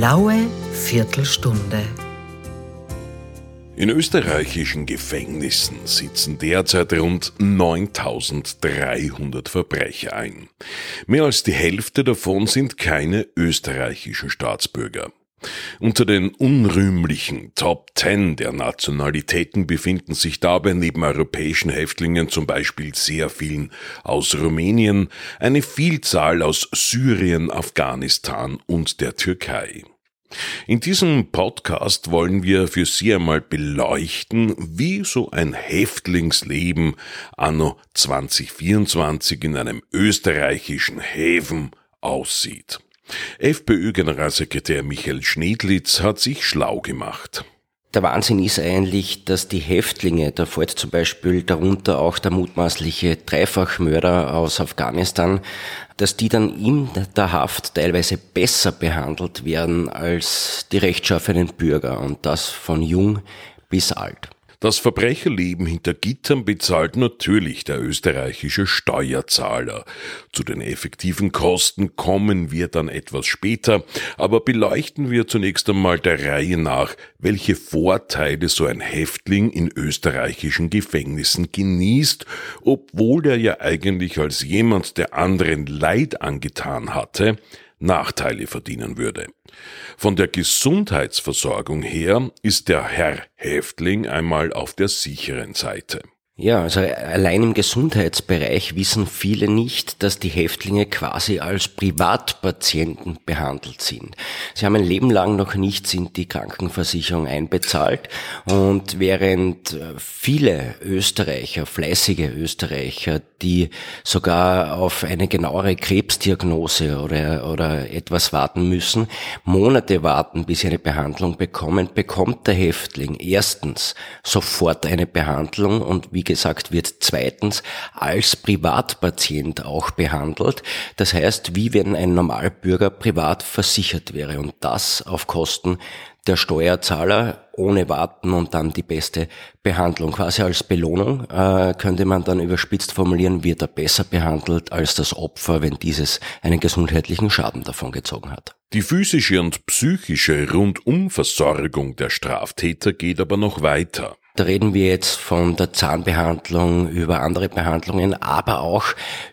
blaue Viertelstunde. In österreichischen Gefängnissen sitzen derzeit rund 9300 Verbrecher ein. Mehr als die Hälfte davon sind keine österreichischen Staatsbürger. Unter den unrühmlichen Top Ten der Nationalitäten befinden sich dabei neben europäischen Häftlingen zum Beispiel sehr vielen aus Rumänien, eine Vielzahl aus Syrien, Afghanistan und der Türkei. In diesem Podcast wollen wir für Sie einmal beleuchten, wie so ein Häftlingsleben anno 2024 in einem österreichischen Häfen aussieht. FPÖ-Generalsekretär Michael Schneedlitz hat sich schlau gemacht. Der Wahnsinn ist eigentlich, dass die Häftlinge, da fällt zum Beispiel darunter auch der mutmaßliche Dreifachmörder aus Afghanistan, dass die dann in der Haft teilweise besser behandelt werden als die rechtschaffenen Bürger und das von jung bis alt. Das Verbrecherleben hinter Gittern bezahlt natürlich der österreichische Steuerzahler. Zu den effektiven Kosten kommen wir dann etwas später, aber beleuchten wir zunächst einmal der Reihe nach, welche Vorteile so ein Häftling in österreichischen Gefängnissen genießt, obwohl er ja eigentlich als jemand, der anderen Leid angetan hatte, Nachteile verdienen würde. Von der Gesundheitsversorgung her ist der Herr Häftling einmal auf der sicheren Seite. Ja, also allein im Gesundheitsbereich wissen viele nicht, dass die Häftlinge quasi als Privatpatienten behandelt sind. Sie haben ein Leben lang noch nichts in die Krankenversicherung einbezahlt und während viele Österreicher, fleißige Österreicher, die sogar auf eine genauere Krebsdiagnose oder, oder etwas warten müssen, Monate warten, bis sie eine Behandlung bekommen, bekommt der Häftling erstens sofort eine Behandlung und wie gesagt wird, zweitens als Privatpatient auch behandelt. Das heißt, wie wenn ein Normalbürger privat versichert wäre und das auf Kosten der Steuerzahler ohne Warten und dann die beste Behandlung. Quasi als Belohnung äh, könnte man dann überspitzt formulieren, wird er besser behandelt als das Opfer, wenn dieses einen gesundheitlichen Schaden davon gezogen hat. Die physische und psychische Rundumversorgung der Straftäter geht aber noch weiter. Da reden wir jetzt von der Zahnbehandlung über andere Behandlungen, aber auch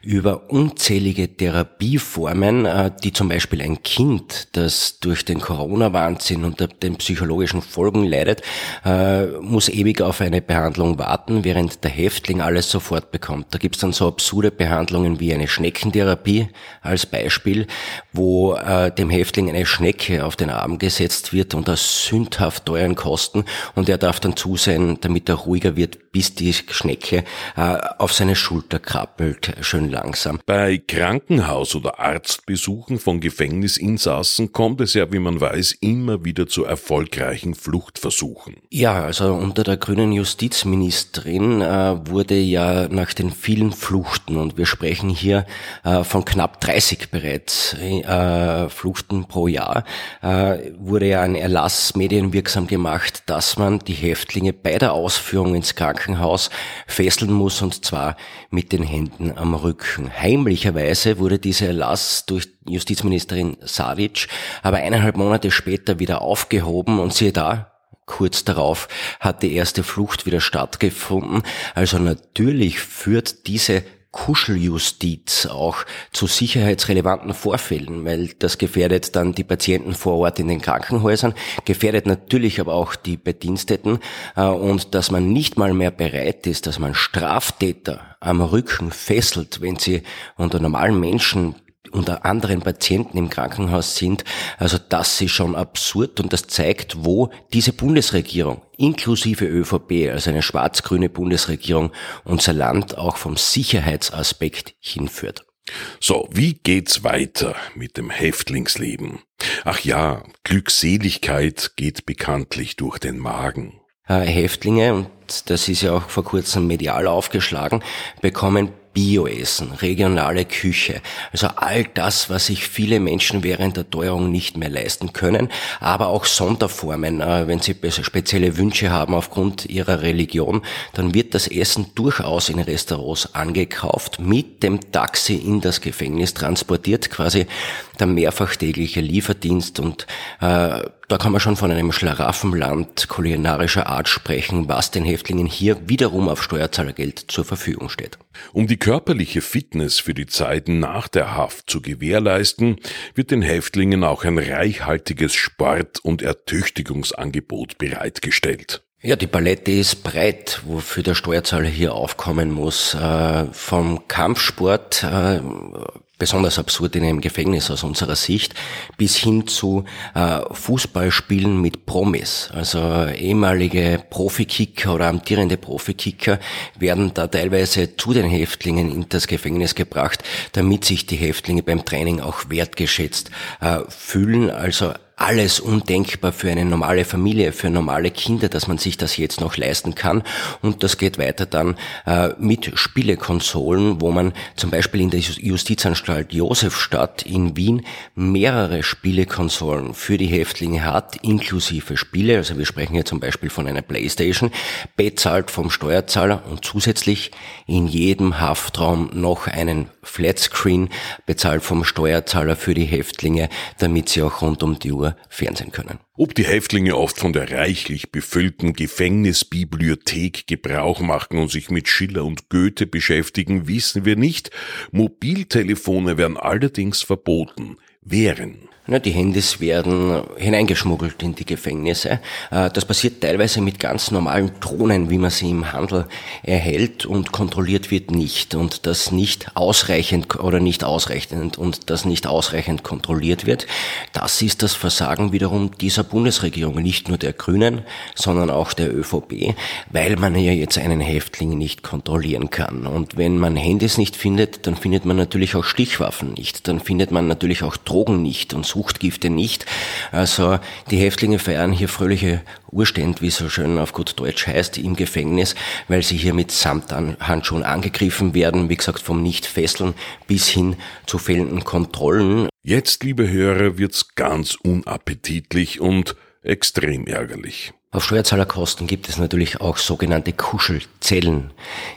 über unzählige Therapieformen, äh, die zum Beispiel ein Kind, das durch den Corona-Wahnsinn und den psychologischen Folgen leidet, äh, muss ewig auf eine Behandlung warten, während der Häftling alles sofort bekommt. Da gibt's dann so absurde Behandlungen wie eine Schneckentherapie als Beispiel, wo äh, dem Häftling eine Schnecke auf den Arm gesetzt wird unter sündhaft teuren Kosten und er darf dann zusehen, damit er ruhiger wird, bis die Schnecke äh, auf seine Schulter krabbelt, schön langsam. Bei Krankenhaus- oder Arztbesuchen von Gefängnisinsassen kommt es ja, wie man weiß, immer wieder zu erfolgreichen Fluchtversuchen. Ja, also unter der grünen Justizministerin äh, wurde ja nach den vielen Fluchten, und wir sprechen hier äh, von knapp 30 bereits äh, Fluchten pro Jahr, äh, wurde ja ein Erlass medienwirksam gemacht, dass man die Häftlinge bei bei der Ausführung ins Krankenhaus fesseln muss und zwar mit den Händen am Rücken. Heimlicherweise wurde dieser Erlass durch Justizministerin Savic aber eineinhalb Monate später wieder aufgehoben und siehe da, Kurz darauf hat die erste Flucht wieder stattgefunden. Also natürlich führt diese Kuscheljustiz auch zu sicherheitsrelevanten Vorfällen, weil das gefährdet dann die Patienten vor Ort in den Krankenhäusern, gefährdet natürlich aber auch die Bediensteten äh, und dass man nicht mal mehr bereit ist, dass man Straftäter am Rücken fesselt, wenn sie unter normalen Menschen unter anderen Patienten im Krankenhaus sind. Also das ist schon absurd und das zeigt, wo diese Bundesregierung inklusive ÖVP, also eine schwarz-grüne Bundesregierung, unser Land auch vom Sicherheitsaspekt hinführt. So, wie geht's weiter mit dem Häftlingsleben? Ach ja, Glückseligkeit geht bekanntlich durch den Magen. Häftlinge, und das ist ja auch vor kurzem medial aufgeschlagen, bekommen Bioessen, regionale Küche, also all das, was sich viele Menschen während der Teuerung nicht mehr leisten können, aber auch Sonderformen, äh, wenn sie spezielle Wünsche haben aufgrund ihrer Religion, dann wird das Essen durchaus in Restaurants angekauft, mit dem Taxi in das Gefängnis transportiert, quasi der mehrfach tägliche Lieferdienst und äh, da kann man schon von einem Schlaraffenland kulinarischer Art sprechen, was den Häftlingen hier wiederum auf Steuerzahlergeld zur Verfügung steht. Um die körperliche Fitness für die Zeiten nach der Haft zu gewährleisten, wird den Häftlingen auch ein reichhaltiges Sport- und Ertüchtigungsangebot bereitgestellt. Ja, die Palette ist breit, wofür der Steuerzahler hier aufkommen muss. Äh, vom Kampfsport äh, besonders absurd in einem Gefängnis aus unserer Sicht, bis hin zu äh, Fußballspielen mit Promis. Also ehemalige Profikicker oder amtierende Profikicker werden da teilweise zu den Häftlingen in das Gefängnis gebracht, damit sich die Häftlinge beim Training auch wertgeschätzt äh, fühlen. Also alles undenkbar für eine normale Familie, für normale Kinder, dass man sich das jetzt noch leisten kann. Und das geht weiter dann äh, mit Spielekonsolen, wo man zum Beispiel in der Justizanstalt Josefstadt in Wien mehrere Spielekonsolen für die Häftlinge hat, inklusive Spiele. Also wir sprechen hier zum Beispiel von einer Playstation, bezahlt vom Steuerzahler und zusätzlich in jedem Haftraum noch einen Flatscreen, bezahlt vom Steuerzahler für die Häftlinge, damit sie auch rund um die Uhr Fernsehen können. Ob die Häftlinge oft von der reichlich befüllten Gefängnisbibliothek Gebrauch machen und sich mit Schiller und Goethe beschäftigen, wissen wir nicht. Mobiltelefone werden allerdings verboten. Wären die Handys werden hineingeschmuggelt in die Gefängnisse. Äh, das passiert teilweise mit ganz normalen Drohnen, wie man sie im Handel erhält und kontrolliert wird nicht. Und das nicht ausreichend oder nicht ausreichend und das nicht ausreichend kontrolliert wird. Das ist das Versagen wiederum dieser Bundesregierung, nicht nur der Grünen, sondern auch der ÖVP, weil man ja jetzt einen Häftling nicht kontrollieren kann. Und wenn man Handys nicht findet, dann findet man natürlich auch Stichwaffen nicht. Dann findet man natürlich auch Drogen nicht und so Suchtgifte nicht. Also die Häftlinge feiern hier fröhliche Urständ, wie es so schön auf gut Deutsch heißt, im Gefängnis, weil sie hier mit Samthandschuhen angegriffen werden, wie gesagt, vom Nichtfesseln bis hin zu fehlenden Kontrollen. Jetzt, liebe Hörer, wird's ganz unappetitlich und extrem ärgerlich. Auf Steuerzahlerkosten gibt es natürlich auch sogenannte Kuschelzellen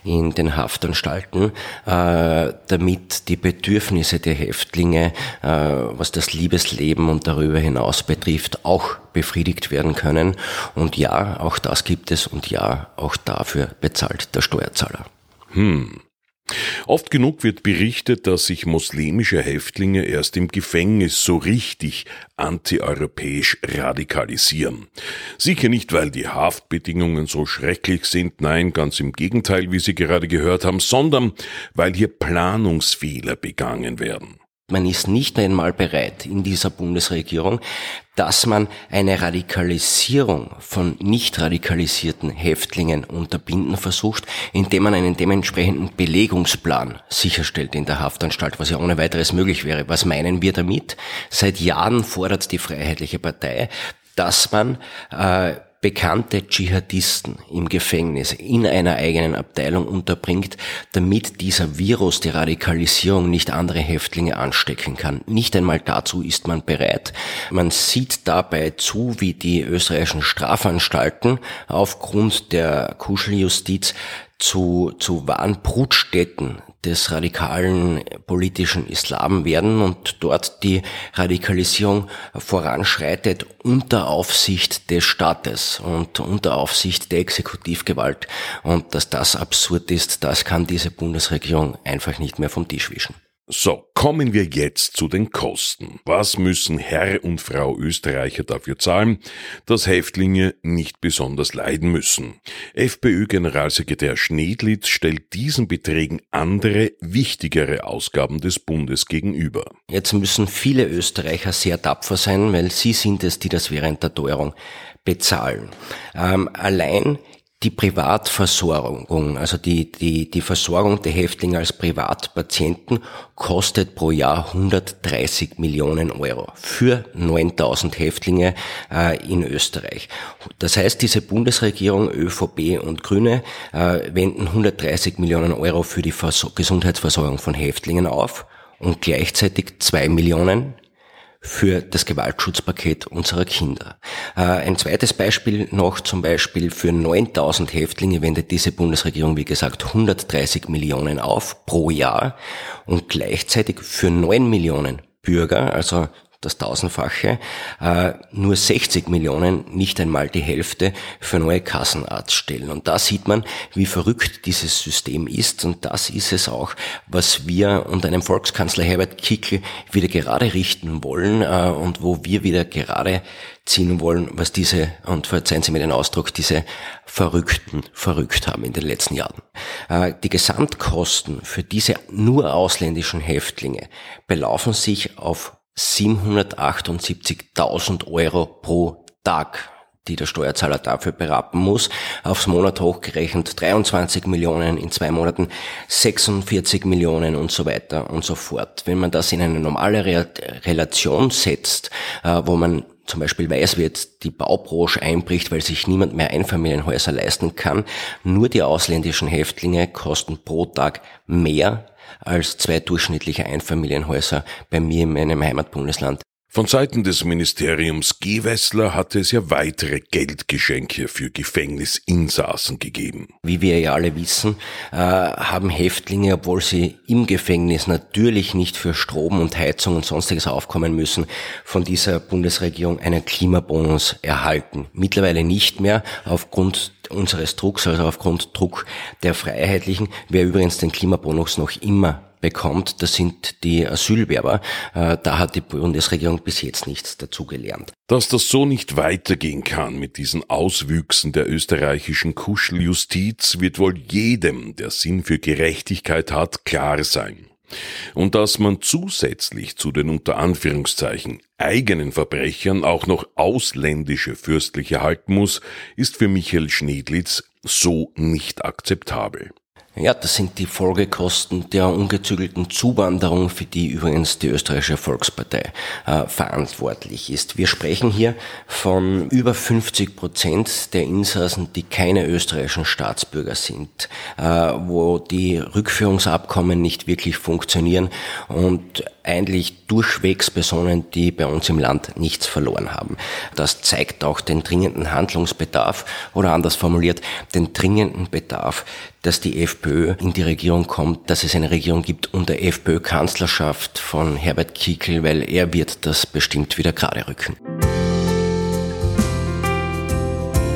in den Haftanstalten, äh, damit die Bedürfnisse der Häftlinge, äh, was das Liebesleben und darüber hinaus betrifft, auch befriedigt werden können. Und ja, auch das gibt es und ja, auch dafür bezahlt der Steuerzahler. Hm. Oft genug wird berichtet, dass sich muslimische Häftlinge erst im Gefängnis so richtig antieuropäisch radikalisieren. Sicher nicht, weil die Haftbedingungen so schrecklich sind, nein, ganz im Gegenteil, wie Sie gerade gehört haben, sondern weil hier Planungsfehler begangen werden. Man ist nicht einmal bereit in dieser Bundesregierung, dass man eine Radikalisierung von nicht radikalisierten Häftlingen unterbinden versucht, indem man einen dementsprechenden Belegungsplan sicherstellt in der Haftanstalt, was ja ohne weiteres möglich wäre. Was meinen wir damit? Seit Jahren fordert die Freiheitliche Partei, dass man äh, bekannte Dschihadisten im Gefängnis in einer eigenen Abteilung unterbringt, damit dieser Virus, die Radikalisierung, nicht andere Häftlinge anstecken kann. Nicht einmal dazu ist man bereit. Man sieht dabei zu, wie die österreichischen Strafanstalten aufgrund der Kuscheljustiz zu, zu wahren Brutstätten des radikalen politischen Islam werden und dort die Radikalisierung voranschreitet unter Aufsicht des Staates und unter Aufsicht der Exekutivgewalt. Und dass das absurd ist, das kann diese Bundesregierung einfach nicht mehr vom Tisch wischen. So, kommen wir jetzt zu den Kosten. Was müssen Herr und Frau Österreicher dafür zahlen, dass Häftlinge nicht besonders leiden müssen? FPÖ-Generalsekretär Schnedlitz stellt diesen Beträgen andere, wichtigere Ausgaben des Bundes gegenüber. Jetzt müssen viele Österreicher sehr tapfer sein, weil sie sind es, die das während der Teuerung bezahlen. Ähm, allein Die Privatversorgung, also die, die, die Versorgung der Häftlinge als Privatpatienten kostet pro Jahr 130 Millionen Euro für 9000 Häftlinge äh, in Österreich. Das heißt, diese Bundesregierung, ÖVP und Grüne äh, wenden 130 Millionen Euro für die Vers Gesundheitsversorgung von Häftlingen auf und gleichzeitig zwei Millionen für das Gewaltschutzpaket unserer Kinder. Äh, ein zweites Beispiel noch, zum Beispiel für 9000 Häftlinge wendet diese Bundesregierung, wie gesagt, 130 Millionen auf pro Jahr und gleichzeitig für 9 Millionen Bürger, also das Tausendfache, äh, nur 60 Millionen, nicht einmal die Hälfte für neue Kassenarztstellen. Und da sieht man, wie verrückt dieses System ist. Und das ist es auch, was wir unter einem Volkskanzler Herbert Kickl wieder gerade richten wollen äh, und wo wir wieder gerade ziehen wollen, was diese, und verzeihen Sie mir den Ausdruck, diese Verrückten verrückt haben in den letzten Jahren. Äh, die Gesamtkosten für diese nur ausländischen Häftlinge belaufen sich auf 778.000 Euro pro Tag die der Steuerzahler dafür berappen muss. Aufs Monat hochgerechnet 23 Millionen, in zwei Monaten 46 Millionen und so weiter und so fort. Wenn man das in eine normale Re Relation setzt, äh, wo man zum Beispiel weiß, wie jetzt die Baubranche einbricht, weil sich niemand mehr Einfamilienhäuser leisten kann, nur die ausländischen Häftlinge kosten pro Tag mehr als zwei durchschnittliche Einfamilienhäuser bei mir in meinem Heimatbundesland. Von Seiten des Ministeriums Gewessler hatte es ja weitere Geldgeschenke für Gefängnisinsassen gegeben. Wie wir ja alle wissen, äh, haben Häftlinge, obwohl sie im Gefängnis natürlich nicht für Strom und Heizung und sonstiges aufkommen müssen, von dieser Bundesregierung einen Klimabonus erhalten. Mittlerweile nicht mehr aufgrund unseres Drucks, also aufgrund Druck der Freiheitlichen. Wer übrigens den Klimabonus noch immer bekommt, das sind die Asylwerber. Äh, da hat die Bundesregierung bis jetzt nichts dazugelernt. Dass das so nicht weitergehen kann mit diesen Auswüchsen der österreichischen Kuscheljustiz, wird wohl jedem, der Sinn für Gerechtigkeit hat, klar sein. Und dass man zusätzlich zu den unter Anführungszeichen eigenen Verbrechern auch noch ausländische Fürstliche halten muss, ist für Michael Schneedlitz so nicht akzeptabel. Ja, das sind die Folgekosten der ungezügelten Zuwanderung, für die übrigens die österreichische Volkspartei äh, verantwortlich ist. Wir sprechen hier von über 50 Prozent der Insassen, die keine österreichischen Staatsbürger sind, äh, wo die Rückführungsabkommen nicht wirklich funktionieren und eigentlich durchwegs Personen, die bei uns im Land nichts verloren haben. Das zeigt auch den dringenden Handlungsbedarf oder anders formuliert, den dringenden Bedarf, dass die FPÖ in die Regierung kommt, dass es eine Regierung gibt unter FPÖ-Kanzlerschaft von Herbert Kickl, weil er wird das bestimmt wieder gerade rücken.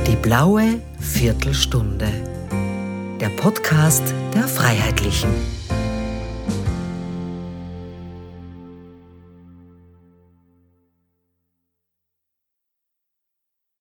Die blaue Viertelstunde. Der Podcast der Freiheitlichen.